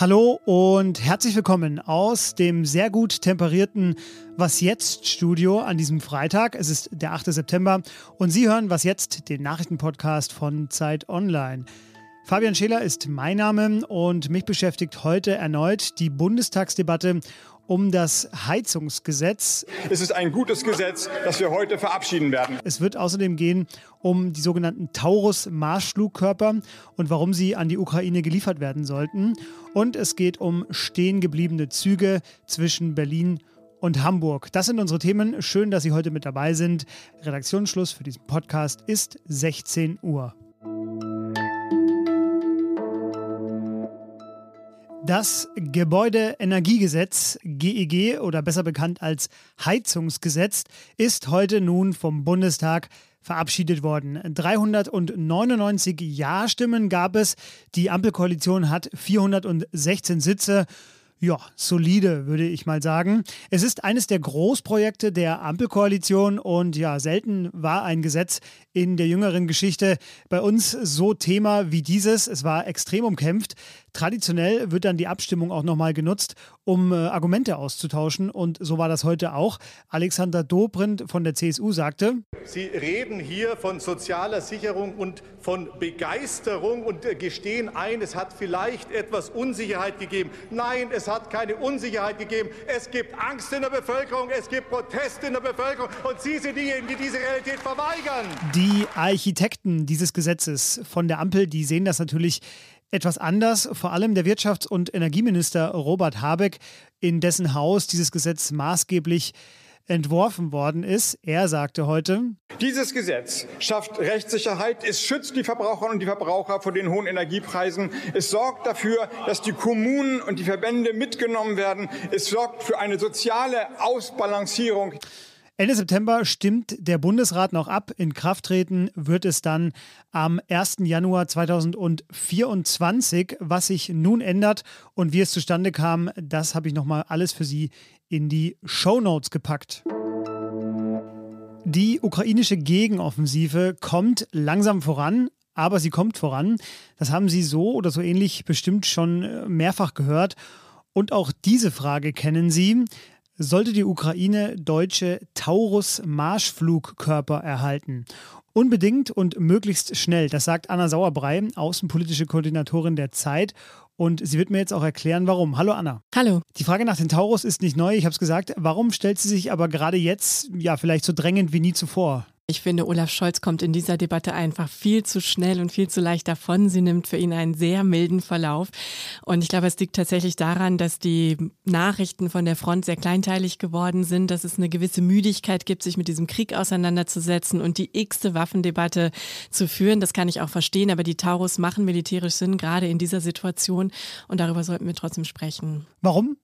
Hallo und herzlich willkommen aus dem sehr gut temperierten Was jetzt Studio an diesem Freitag. Es ist der 8. September und Sie hören Was jetzt, den Nachrichtenpodcast von Zeit Online. Fabian Scheler ist mein Name und mich beschäftigt heute erneut die Bundestagsdebatte um das Heizungsgesetz. Es ist ein gutes Gesetz, das wir heute verabschieden werden. Es wird außerdem gehen um die sogenannten Taurus-Marschflugkörper und warum sie an die Ukraine geliefert werden sollten. Und es geht um stehen gebliebene Züge zwischen Berlin und Hamburg. Das sind unsere Themen. Schön, dass Sie heute mit dabei sind. Redaktionsschluss für diesen Podcast ist 16 Uhr. Das Gebäudeenergiegesetz GEG e oder besser bekannt als Heizungsgesetz ist heute nun vom Bundestag verabschiedet worden. 399 Ja-Stimmen gab es. Die Ampelkoalition hat 416 Sitze ja, solide, würde ich mal sagen. Es ist eines der Großprojekte der Ampelkoalition und ja, selten war ein Gesetz in der jüngeren Geschichte bei uns so Thema wie dieses. Es war extrem umkämpft. Traditionell wird dann die Abstimmung auch nochmal genutzt, um äh, Argumente auszutauschen. Und so war das heute auch. Alexander Dobrindt von der CSU sagte, Sie reden hier von sozialer Sicherung und von Begeisterung und äh, gestehen ein, es hat vielleicht etwas Unsicherheit gegeben. Nein, es hat keine Unsicherheit gegeben. Es gibt Angst in der Bevölkerung, es gibt Proteste in der Bevölkerung und Sie sind diejenigen, die diese Realität verweigern. Die Architekten dieses Gesetzes von der Ampel, die sehen das natürlich etwas anders. Vor allem der Wirtschafts- und Energieminister Robert Habeck, in dessen Haus dieses Gesetz maßgeblich entworfen worden ist. Er sagte heute, dieses Gesetz schafft Rechtssicherheit, es schützt die Verbraucherinnen und die Verbraucher vor den hohen Energiepreisen, es sorgt dafür, dass die Kommunen und die Verbände mitgenommen werden, es sorgt für eine soziale Ausbalancierung. Ende September stimmt der Bundesrat noch ab. In Kraft treten wird es dann am 1. Januar 2024. Was sich nun ändert und wie es zustande kam, das habe ich nochmal alles für Sie in die Show Notes gepackt. Die ukrainische Gegenoffensive kommt langsam voran, aber sie kommt voran. Das haben Sie so oder so ähnlich bestimmt schon äh, mehrfach gehört. Und auch diese Frage kennen Sie sollte die Ukraine deutsche Taurus-Marschflugkörper erhalten. Unbedingt und möglichst schnell, das sagt Anna Sauerbrei, außenpolitische Koordinatorin der Zeit. Und sie wird mir jetzt auch erklären, warum. Hallo Anna. Hallo. Die Frage nach den Taurus ist nicht neu, ich habe es gesagt. Warum stellt sie sich aber gerade jetzt, ja, vielleicht so drängend wie nie zuvor? Ich finde, Olaf Scholz kommt in dieser Debatte einfach viel zu schnell und viel zu leicht davon. Sie nimmt für ihn einen sehr milden Verlauf. Und ich glaube, es liegt tatsächlich daran, dass die Nachrichten von der Front sehr kleinteilig geworden sind, dass es eine gewisse Müdigkeit gibt, sich mit diesem Krieg auseinanderzusetzen und die x-te Waffendebatte zu führen. Das kann ich auch verstehen, aber die Taurus machen militärisch Sinn, gerade in dieser Situation. Und darüber sollten wir trotzdem sprechen. Warum?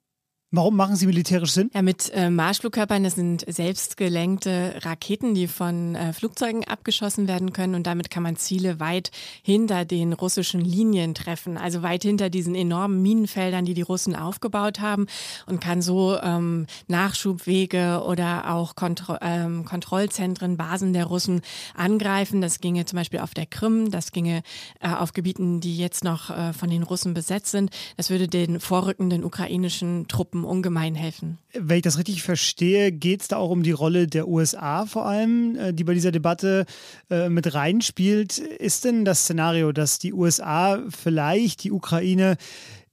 Warum machen sie militärisch Sinn? Ja, mit äh, Marschflugkörpern, das sind selbstgelenkte Raketen, die von äh, Flugzeugen abgeschossen werden können und damit kann man Ziele weit hinter den russischen Linien treffen, also weit hinter diesen enormen Minenfeldern, die die Russen aufgebaut haben und kann so ähm, Nachschubwege oder auch Kontro ähm, Kontrollzentren, Basen der Russen angreifen. Das ginge zum Beispiel auf der Krim, das ginge äh, auf Gebieten, die jetzt noch äh, von den Russen besetzt sind. Das würde den vorrückenden ukrainischen Truppen ungemein helfen. Wenn ich das richtig verstehe, geht es da auch um die Rolle der USA vor allem, äh, die bei dieser Debatte äh, mit reinspielt. Ist denn das Szenario, dass die USA vielleicht die Ukraine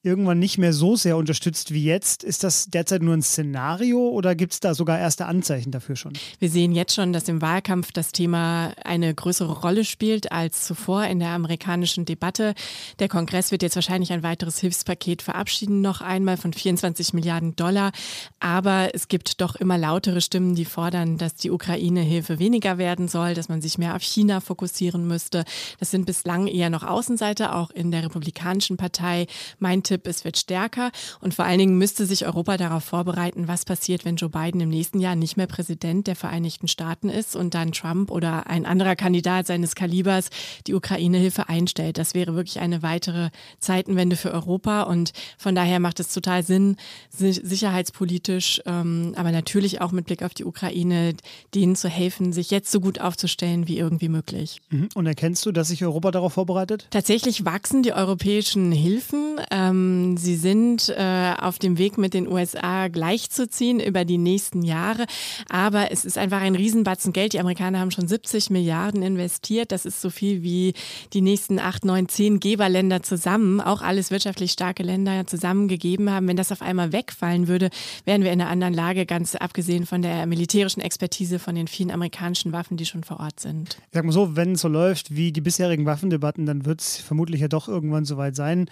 irgendwann nicht mehr so sehr unterstützt wie jetzt. Ist das derzeit nur ein Szenario oder gibt es da sogar erste Anzeichen dafür schon? Wir sehen jetzt schon, dass im Wahlkampf das Thema eine größere Rolle spielt als zuvor in der amerikanischen Debatte. Der Kongress wird jetzt wahrscheinlich ein weiteres Hilfspaket verabschieden, noch einmal von 24 Milliarden Dollar. Aber es gibt doch immer lautere Stimmen, die fordern, dass die Ukraine-Hilfe weniger werden soll, dass man sich mehr auf China fokussieren müsste. Das sind bislang eher noch Außenseiter, auch in der Republikanischen Partei. Mein Tipp, es wird stärker und vor allen Dingen müsste sich Europa darauf vorbereiten, was passiert, wenn Joe Biden im nächsten Jahr nicht mehr Präsident der Vereinigten Staaten ist und dann Trump oder ein anderer Kandidat seines Kalibers die Ukraine-Hilfe einstellt. Das wäre wirklich eine weitere Zeitenwende für Europa und von daher macht es total Sinn, sicherheitspolitisch, ähm, aber natürlich auch mit Blick auf die Ukraine, denen zu helfen, sich jetzt so gut aufzustellen wie irgendwie möglich. Mhm. Und erkennst du, dass sich Europa darauf vorbereitet? Tatsächlich wachsen die europäischen Hilfen. Ähm, Ähm, sie sind äh, auf dem Weg mit den USA gleichzuziehen über die nächsten Jahre. Aber es ist einfach ein Riesenbatzen Geld. Die Amerikaner haben schon 70 Milliarden investiert. Das ist so viel wie die nächsten acht, neun, zehn Geberländer zusammen, auch alles wirtschaftlich starke Länder zusammengegeben haben. Wenn das auf einmal wegfallen würde, wären wir in einer anderen Lage, ganz abgesehen von der militärischen Expertise von den vielen amerikanischen Waffen, die schon vor Ort sind. Ich sag mal so, wenn es so läuft wie die bisherigen Waffendebatten, dann wird es vermutlich ja doch irgendwann soweit sein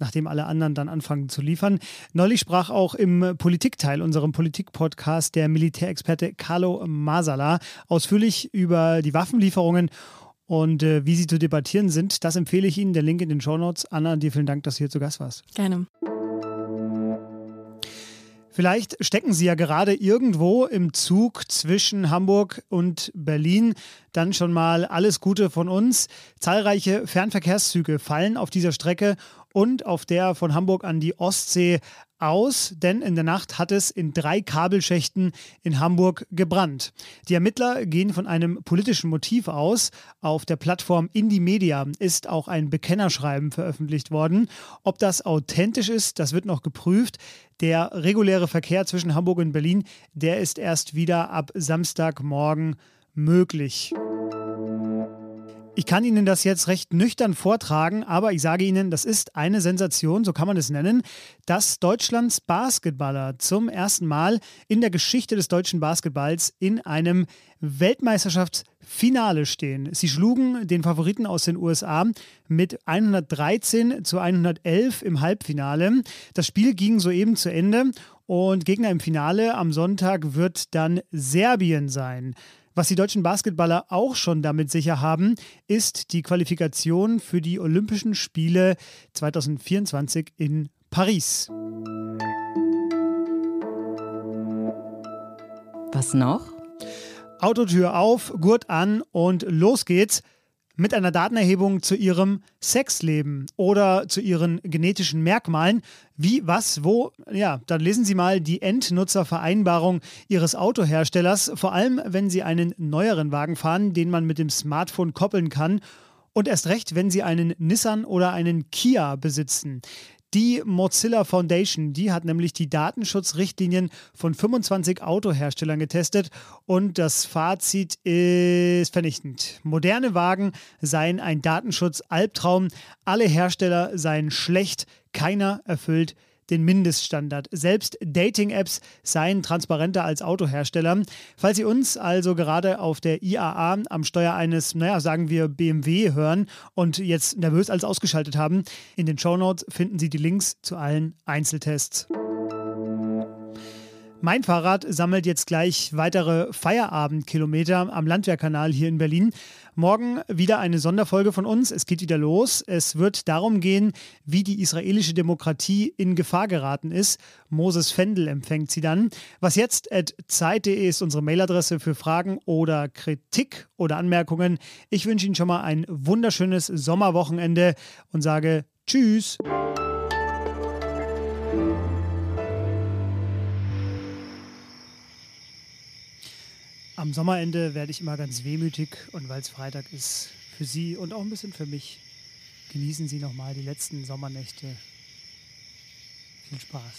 nachdem alle anderen dann anfangen zu liefern. Neulich sprach auch im Politikteil, unserem Politikpodcast, der Militärexperte Carlo Masala ausführlich über die Waffenlieferungen und äh, wie sie zu debattieren sind. Das empfehle ich Ihnen. Der Link in den Show Notes. Anna, dir vielen Dank, dass du hier zu Gast warst. Gerne. Vielleicht stecken Sie ja gerade irgendwo im Zug zwischen Hamburg und Berlin. Dann schon mal alles Gute von uns. Zahlreiche Fernverkehrszüge fallen auf dieser Strecke und auf der von Hamburg an die Ostsee aus, denn in der Nacht hat es in drei Kabelschächten in Hamburg gebrannt. Die Ermittler gehen von einem politischen Motiv aus. Auf der Plattform Indie Media ist auch ein Bekennerschreiben veröffentlicht worden. Ob das authentisch ist, das wird noch geprüft. Der reguläre Verkehr zwischen Hamburg und Berlin, der ist erst wieder ab Samstagmorgen möglich. Ich kann Ihnen das jetzt recht nüchtern vortragen, aber ich sage Ihnen, das ist eine Sensation, so kann man es nennen, dass Deutschlands Basketballer zum ersten Mal in der Geschichte des deutschen Basketballs in einem Weltmeisterschaftsfinale stehen. Sie schlugen den Favoriten aus den USA mit 113 zu 111 im Halbfinale. Das Spiel ging soeben zu Ende und Gegner im Finale am Sonntag wird dann Serbien sein. Was die deutschen Basketballer auch schon damit sicher haben, ist die Qualifikation für die Olympischen Spiele 2024 in Paris. Was noch? Autotür auf, Gurt an und los geht's mit einer Datenerhebung zu ihrem Sexleben oder zu ihren genetischen Merkmalen. Wie, was, wo? Ja, dann lesen Sie mal die Endnutzervereinbarung Ihres Autoherstellers, vor allem wenn Sie einen neueren Wagen fahren, den man mit dem Smartphone koppeln kann. Und erst recht, wenn Sie einen Nissan oder einen Kia besitzen. Die Mozilla Foundation, die hat nämlich die Datenschutzrichtlinien von 25 Autoherstellern getestet und das Fazit ist vernichtend. Moderne Wagen seien ein Datenschutz-Albtraum, alle Hersteller seien schlecht, keiner erfüllt den Mindeststandard. Selbst Dating-Apps seien transparenter als Autohersteller. Falls Sie uns also gerade auf der IAA am Steuer eines, naja, sagen wir BMW hören und jetzt nervös alles ausgeschaltet haben, in den Show Notes finden Sie die Links zu allen Einzeltests. Mein Fahrrad sammelt jetzt gleich weitere Feierabendkilometer am Landwehrkanal hier in Berlin. Morgen wieder eine Sonderfolge von uns. Es geht wieder los. Es wird darum gehen, wie die israelische Demokratie in Gefahr geraten ist. Moses Fendel empfängt sie dann. Was jetzt at zeit.de ist unsere Mailadresse für Fragen oder Kritik oder Anmerkungen. Ich wünsche Ihnen schon mal ein wunderschönes Sommerwochenende und sage Tschüss. Am Sommerende werde ich immer ganz wehmütig und weil es Freitag ist, für Sie und auch ein bisschen für mich, genießen Sie nochmal die letzten Sommernächte. Viel Spaß.